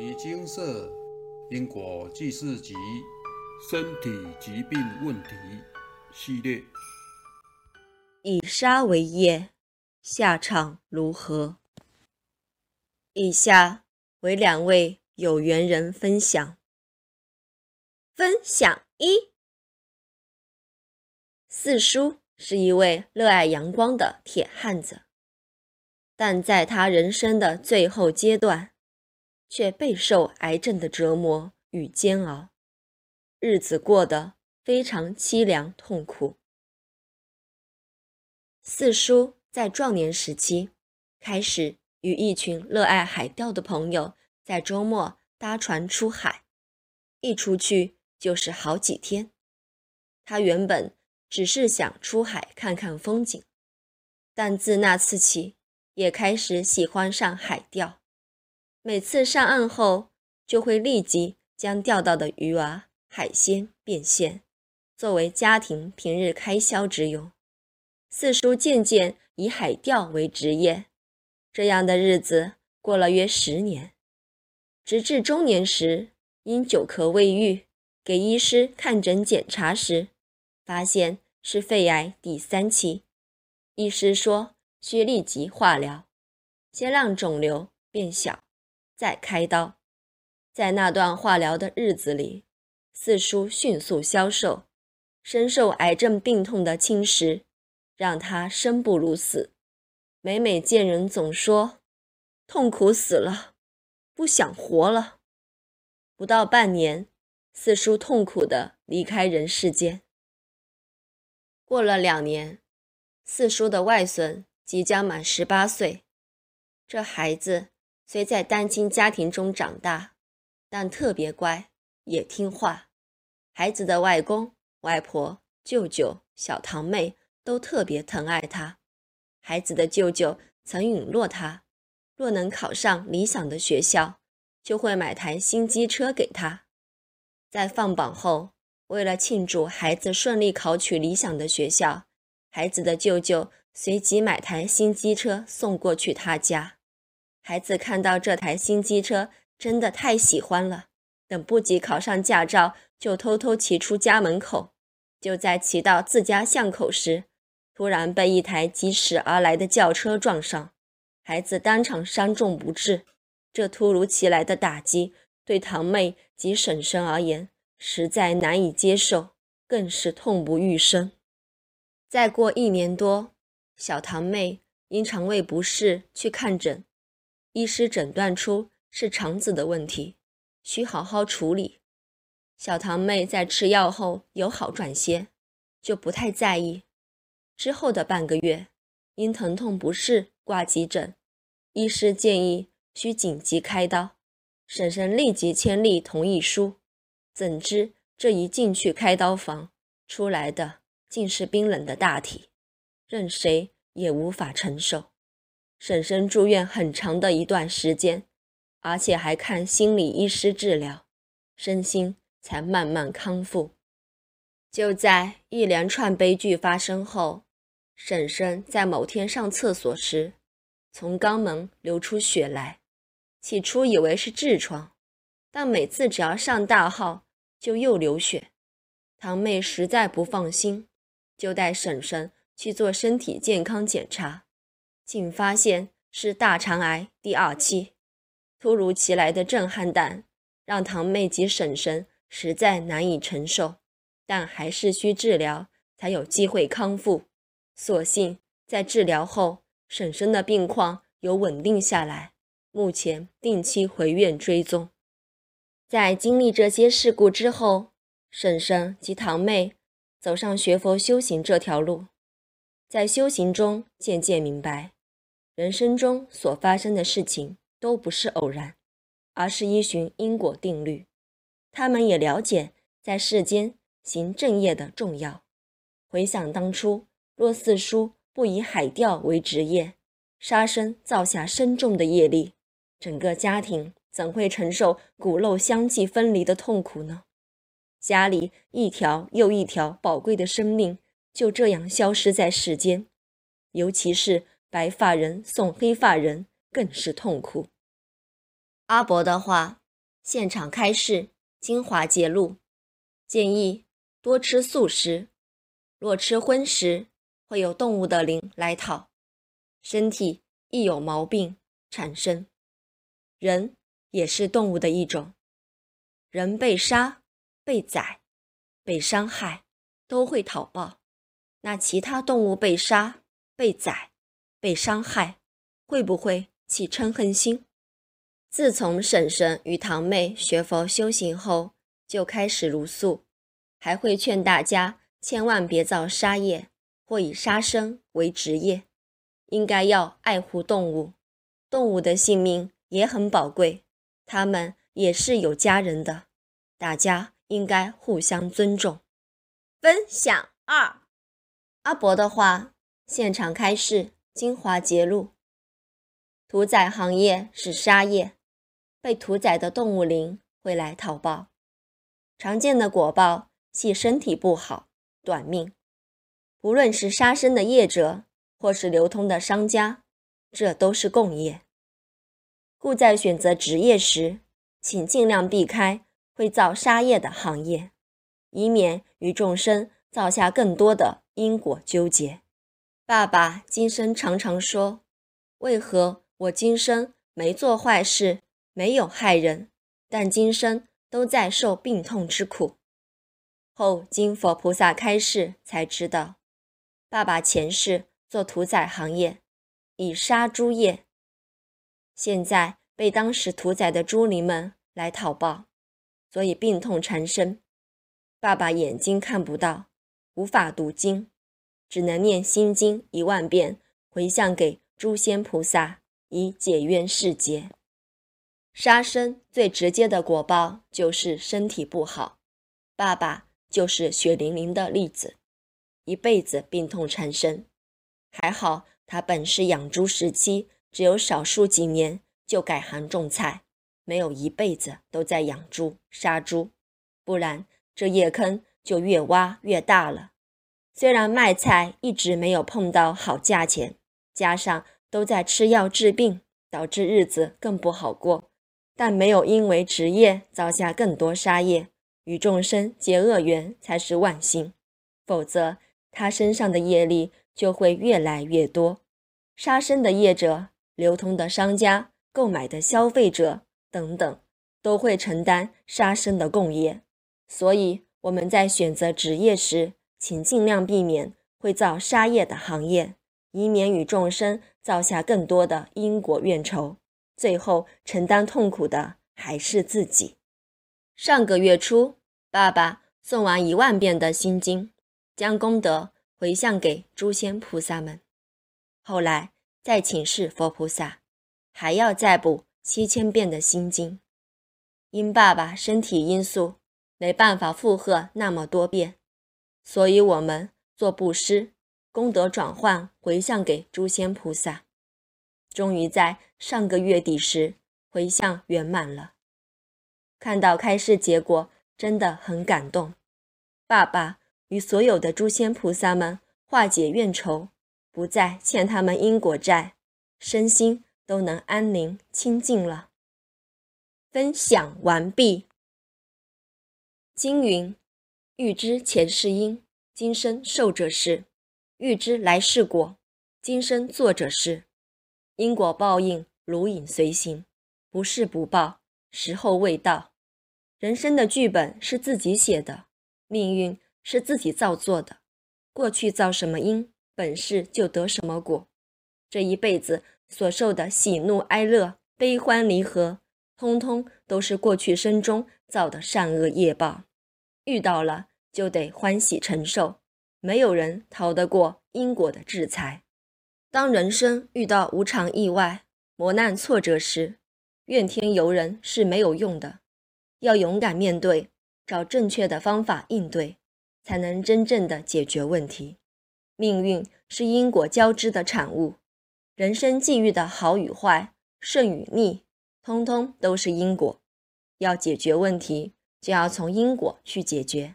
遗精舍因果记事集身体疾病问题系列。以杀为业，下场如何？以下为两位有缘人分享。分享一：四叔是一位热爱阳光的铁汉子，但在他人生的最后阶段，却备受癌症的折磨与煎熬，日子过得非常凄凉痛苦。四叔在壮年时期开始与一群热爱海钓的朋友在周末搭船出海，一出去就是好几天。他原本只是想出海看看风景，但自那次起，也开始喜欢上海钓。每次上岸后，就会立即将钓到的鱼儿、海鲜变现，作为家庭平日开销之用。四叔渐渐以海钓为职业，这样的日子过了约十年，直至中年时，因久咳未愈，给医师看诊检查时，发现是肺癌第三期。医师说需立即化疗，先让肿瘤变小。再开刀，在那段化疗的日子里，四叔迅速消瘦，深受癌症病痛的侵蚀，让他生不如死。每每见人，总说痛苦死了，不想活了。不到半年，四叔痛苦的离开人世间。过了两年，四叔的外孙即将满十八岁，这孩子。虽在单亲家庭中长大，但特别乖，也听话。孩子的外公、外婆、舅舅、小堂妹都特别疼爱他。孩子的舅舅曾允诺他，若能考上理想的学校，就会买台新机车给他。在放榜后，为了庆祝孩子顺利考取理想的学校，孩子的舅舅随即买台新机车送过去他家。孩子看到这台新机车，真的太喜欢了，等不及考上驾照，就偷偷骑出家门口。就在骑到自家巷口时，突然被一台疾驶而来的轿车撞上，孩子当场伤重不治。这突如其来的打击，对堂妹及婶婶而言，实在难以接受，更是痛不欲生。再过一年多，小堂妹因肠胃不适去看诊。医师诊断出是肠子的问题，需好好处理。小堂妹在吃药后有好转些，就不太在意。之后的半个月，因疼痛不适挂急诊，医师建议需紧急开刀，婶婶立即签立同意书。怎知这一进去开刀房，出来的竟是冰冷的大体，任谁也无法承受。婶婶住院很长的一段时间，而且还看心理医师治疗，身心才慢慢康复。就在一连串悲剧发生后，婶婶在某天上厕所时，从肛门流出血来。起初以为是痔疮，但每次只要上大号，就又流血。堂妹实在不放心，就带婶婶去做身体健康检查。竟发现是大肠癌第二期，突如其来的震撼弹让堂妹及婶婶实在难以承受，但还是需治疗才有机会康复。所幸在治疗后，婶婶的病况有稳定下来，目前定期回院追踪。在经历这些事故之后，婶婶及堂妹走上学佛修行这条路，在修行中渐渐明白。人生中所发生的事情都不是偶然，而是依循因果定律。他们也了解在世间行正业的重要。回想当初，若四叔不以海钓为职业，杀生造下深重的业力，整个家庭怎会承受骨肉相继分离的痛苦呢？家里一条又一条宝贵的生命就这样消失在世间，尤其是。白发人送黑发人，更是痛苦。阿伯的话现场开示精华节录，建议多吃素食，若吃荤食，会有动物的灵来讨，身体亦有毛病产生。人也是动物的一种，人被杀、被宰、被伤害，都会讨报。那其他动物被杀、被宰、被伤害，会不会起嗔恨心？自从婶婶与堂妹学佛修行后，就开始茹素，还会劝大家千万别造杀业，或以杀生为职业，应该要爱护动物，动物的性命也很宝贵，他们也是有家人的，大家应该互相尊重。分享二，阿伯的话，现场开示精华节录：屠宰行业是杀业。被屠宰的动物灵会来讨报，常见的果报系身体不好、短命。无论是杀生的业者，或是流通的商家，这都是共业。故在选择职业时，请尽量避开会造杀业的行业，以免与众生造下更多的因果纠结。爸爸今生常常说：“为何我今生没做坏事？”没有害人，但今生都在受病痛之苦。后经佛菩萨开示，才知道爸爸前世做屠宰行业，以杀猪业，现在被当时屠宰的猪灵们来讨报，所以病痛缠身。爸爸眼睛看不到，无法读经，只能念心经一万遍，回向给诸仙菩萨，以解冤释结。杀生最直接的果报就是身体不好，爸爸就是血淋淋的例子，一辈子病痛缠身。还好他本是养猪时期，只有少数几年就改行种菜，没有一辈子都在养猪杀猪，不然这业坑就越挖越大了。虽然卖菜一直没有碰到好价钱，加上都在吃药治病，导致日子更不好过。但没有因为职业造下更多杀业，与众生结恶缘才是万幸，否则他身上的业力就会越来越多。杀生的业者、流通的商家、购买的消费者等等，都会承担杀生的共业。所以我们在选择职业时，请尽量避免会造杀业的行业，以免与众生造下更多的因果怨仇。最后承担痛苦的还是自己。上个月初，爸爸诵完一万遍的心经，将功德回向给诸仙菩萨们。后来再请示佛菩萨，还要再补七千遍的心经。因爸爸身体因素，没办法负荷那么多遍，所以我们做布施，功德转换回向给诸仙菩萨。终于在上个月底时回向圆满了，看到开示结果真的很感动。爸爸与所有的诸仙菩萨们化解怨仇，不再欠他们因果债，身心都能安宁清净了。分享完毕。经云：欲知前世因，今生受者是；欲知来世果，今生做者是。因果报应如影随形，不是不报，时候未到。人生的剧本是自己写的，命运是自己造作的。过去造什么因，本事就得什么果。这一辈子所受的喜怒哀乐、悲欢离合，通通都是过去生中造的善恶业报。遇到了就得欢喜承受，没有人逃得过因果的制裁。当人生遇到无常、意外、磨难、挫折时，怨天尤人是没有用的，要勇敢面对，找正确的方法应对，才能真正的解决问题。命运是因果交织的产物，人生际遇的好与坏、顺与逆，通通都是因果。要解决问题，就要从因果去解决，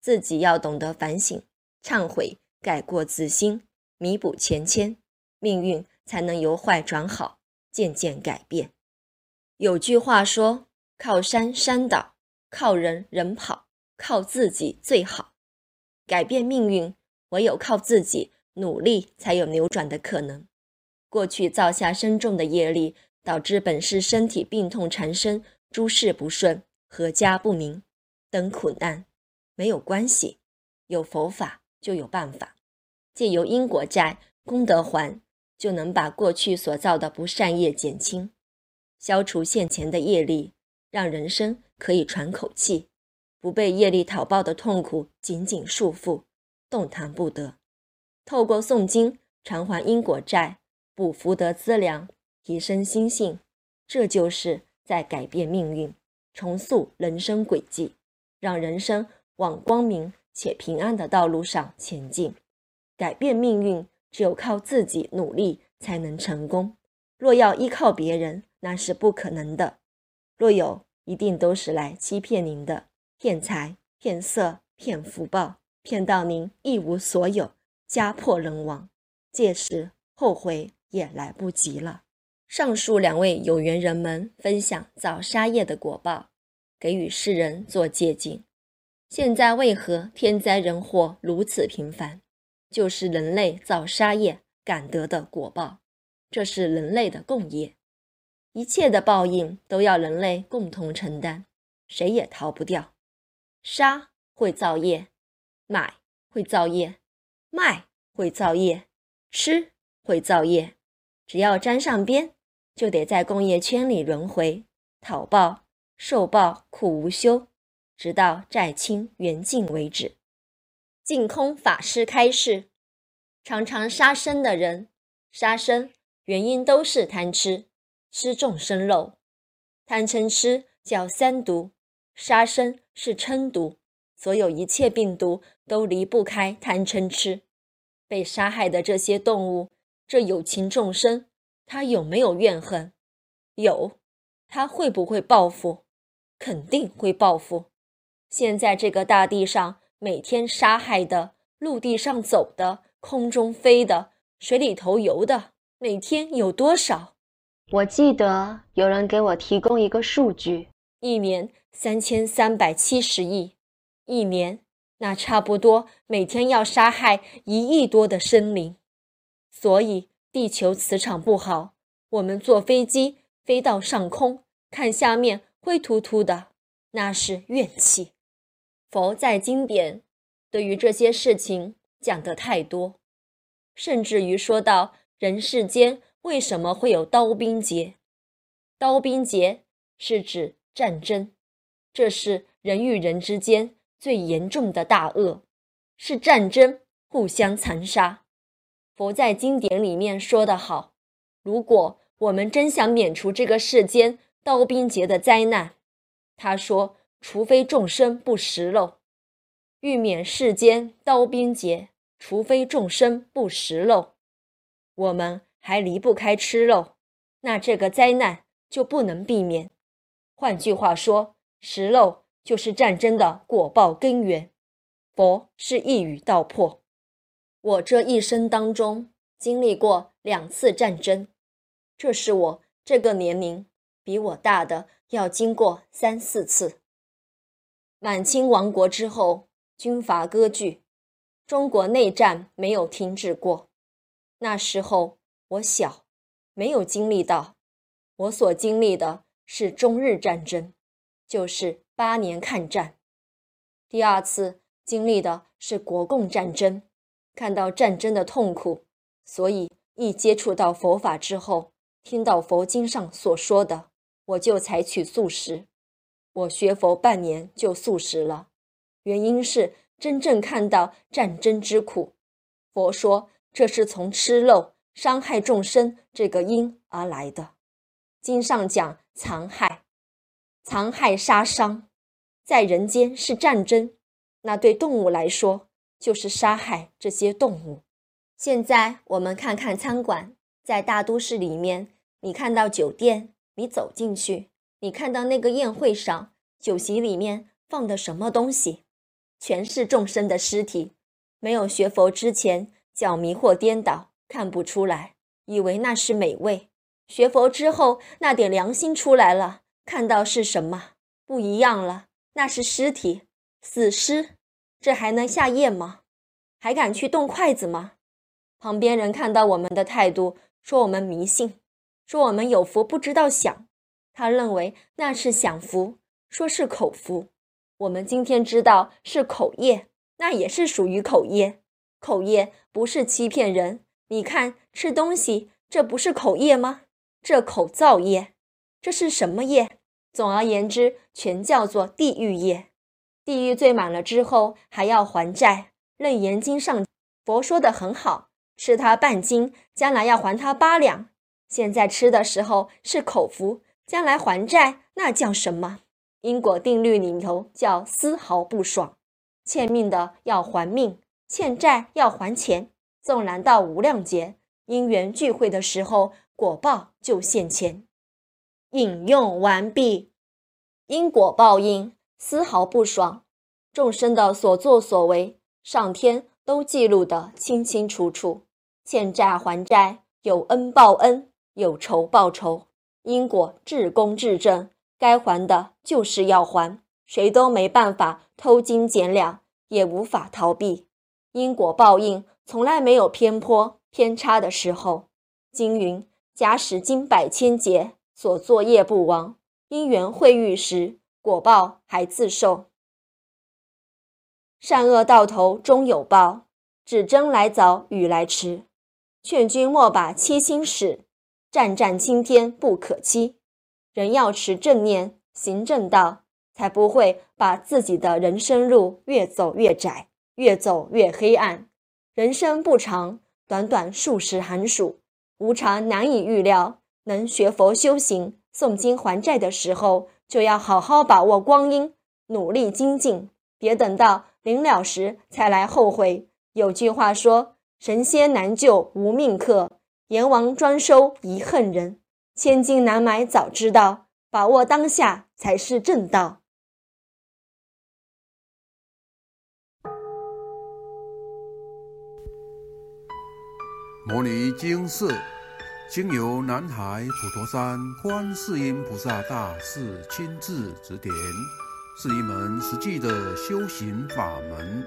自己要懂得反省、忏悔、改过自新，弥补前愆。命运才能由坏转好，渐渐改变。有句话说：“靠山山倒，靠人人跑，靠自己最好。改变命运，唯有靠自己努力，才有扭转的可能。过去造下深重的业力，导致本世身体病痛缠身，诸事不顺，阖家不宁等苦难，没有关系，有佛法就有办法，借由因果债、功德还，就能把过去所造的不善业减轻，消除现前的业力，让人生可以喘口气。不被业力讨报的痛苦紧紧束缚，动弹不得。透过诵经偿还因果债，补福德资粮，提升心性，这就是在改变命运，重塑人生轨迹，让人生往光明且平安的道路上前进。改变命运，只有靠自己努力才能成功。若要依靠别人，那是不可能的。若有，一定都是来欺骗您的。骗财、骗色、骗福报，骗到您一无所有，家破人亡，届时后悔也来不及了。上述两位有缘人们分享造杀业的果报，给予世人做借鉴。现在为何天灾人祸如此频繁？就是人类造杀业感得的果报，这是人类的共业，一切的报应都要人类共同承担，谁也逃不掉。杀会造业，买会造业，卖会造业，吃会造业。只要沾上边，就得在工业圈里轮回，讨报、受报，苦无休，直到债清缘尽为止。净空法师开示：常常杀生的人，杀生原因都是贪吃，吃众生肉，贪嗔痴叫三毒。杀生是嗔毒，所有一切病毒都离不开贪嗔痴。被杀害的这些动物，这有情众生，他有没有怨恨？有，他会不会报复？肯定会报复。现在这个大地上，每天杀害的、陆地上走的、空中飞的、水里头游的，每天有多少？我记得有人给我提供一个数据，一年。三千三百七十亿，一年，那差不多每天要杀害一亿多的生灵。所以地球磁场不好，我们坐飞机飞到上空，看下面灰秃秃的，那是怨气。佛在经典对于这些事情讲的太多，甚至于说到人世间为什么会有刀兵劫？刀兵劫是指战争。这是人与人之间最严重的大恶，是战争，互相残杀。佛在经典里面说得好：如果我们真想免除这个世间刀兵劫的灾难，他说，除非众生不食肉，欲免世间刀兵劫，除非众生不食肉，我们还离不开吃肉，那这个灾难就不能避免。换句话说。食肉就是战争的果报根源，佛是一语道破。我这一生当中经历过两次战争，这是我这个年龄比我大的要经过三四次。满清亡国之后，军阀割据，中国内战没有停止过。那时候我小，没有经历到，我所经历的是中日战争。就是八年抗战，第二次经历的是国共战争，看到战争的痛苦，所以一接触到佛法之后，听到佛经上所说的，我就采取素食。我学佛半年就素食了，原因是真正看到战争之苦。佛说这是从吃肉伤害众生这个因而来的，经上讲残害。残害杀伤，在人间是战争，那对动物来说就是杀害这些动物。现在我们看看餐馆，在大都市里面，你看到酒店，你走进去，你看到那个宴会上酒席里面放的什么东西，全是众生的尸体。没有学佛之前，叫迷惑颠倒，看不出来，以为那是美味；学佛之后，那点良心出来了。看到是什么？不一样了，那是尸体，死尸，这还能下咽吗？还敢去动筷子吗？旁边人看到我们的态度，说我们迷信，说我们有福不知道享。他认为那是享福，说是口福。我们今天知道是口业，那也是属于口业。口业不是欺骗人。你看吃东西，这不是口业吗？这口造业，这是什么业？总而言之，全叫做地狱业。地狱罪满了之后，还要还债。《楞严经》上佛说的很好，吃他半斤，将来要还他八两。现在吃的时候是口福，将来还债那叫什么？因果定律里头叫丝毫不爽。欠命的要还命，欠债要还钱。纵然到无量劫，因缘聚会的时候，果报就现前。引用完毕。因果报应丝毫不爽，众生的所作所为，上天都记录得清清楚楚。欠债还债，有恩报恩，有仇报仇，因果至公至正，该还的就是要还，谁都没办法偷金减两，也无法逃避因果报应。从来没有偏颇偏差的时候。经云：“假使经百千劫，所作业不亡，因缘会遇时，果报还自受。善恶到头终有报，只争来早与来迟。劝君莫把七心使，战战青天不可欺。人要持正念，行正道，才不会把自己的人生路越走越窄，越走越黑暗。”人生不长，短短数十寒暑，无常难以预料。能学佛修行、诵经还债的时候，就要好好把握光阴，努力精进，别等到临了时才来后悔。有句话说：“神仙难救无命客，阎王专收遗恨人。”千金难买早知道，把握当下才是正道。摩尼经寺经由南海普陀山观世音菩萨大士亲自指点，是一门实际的修行法门，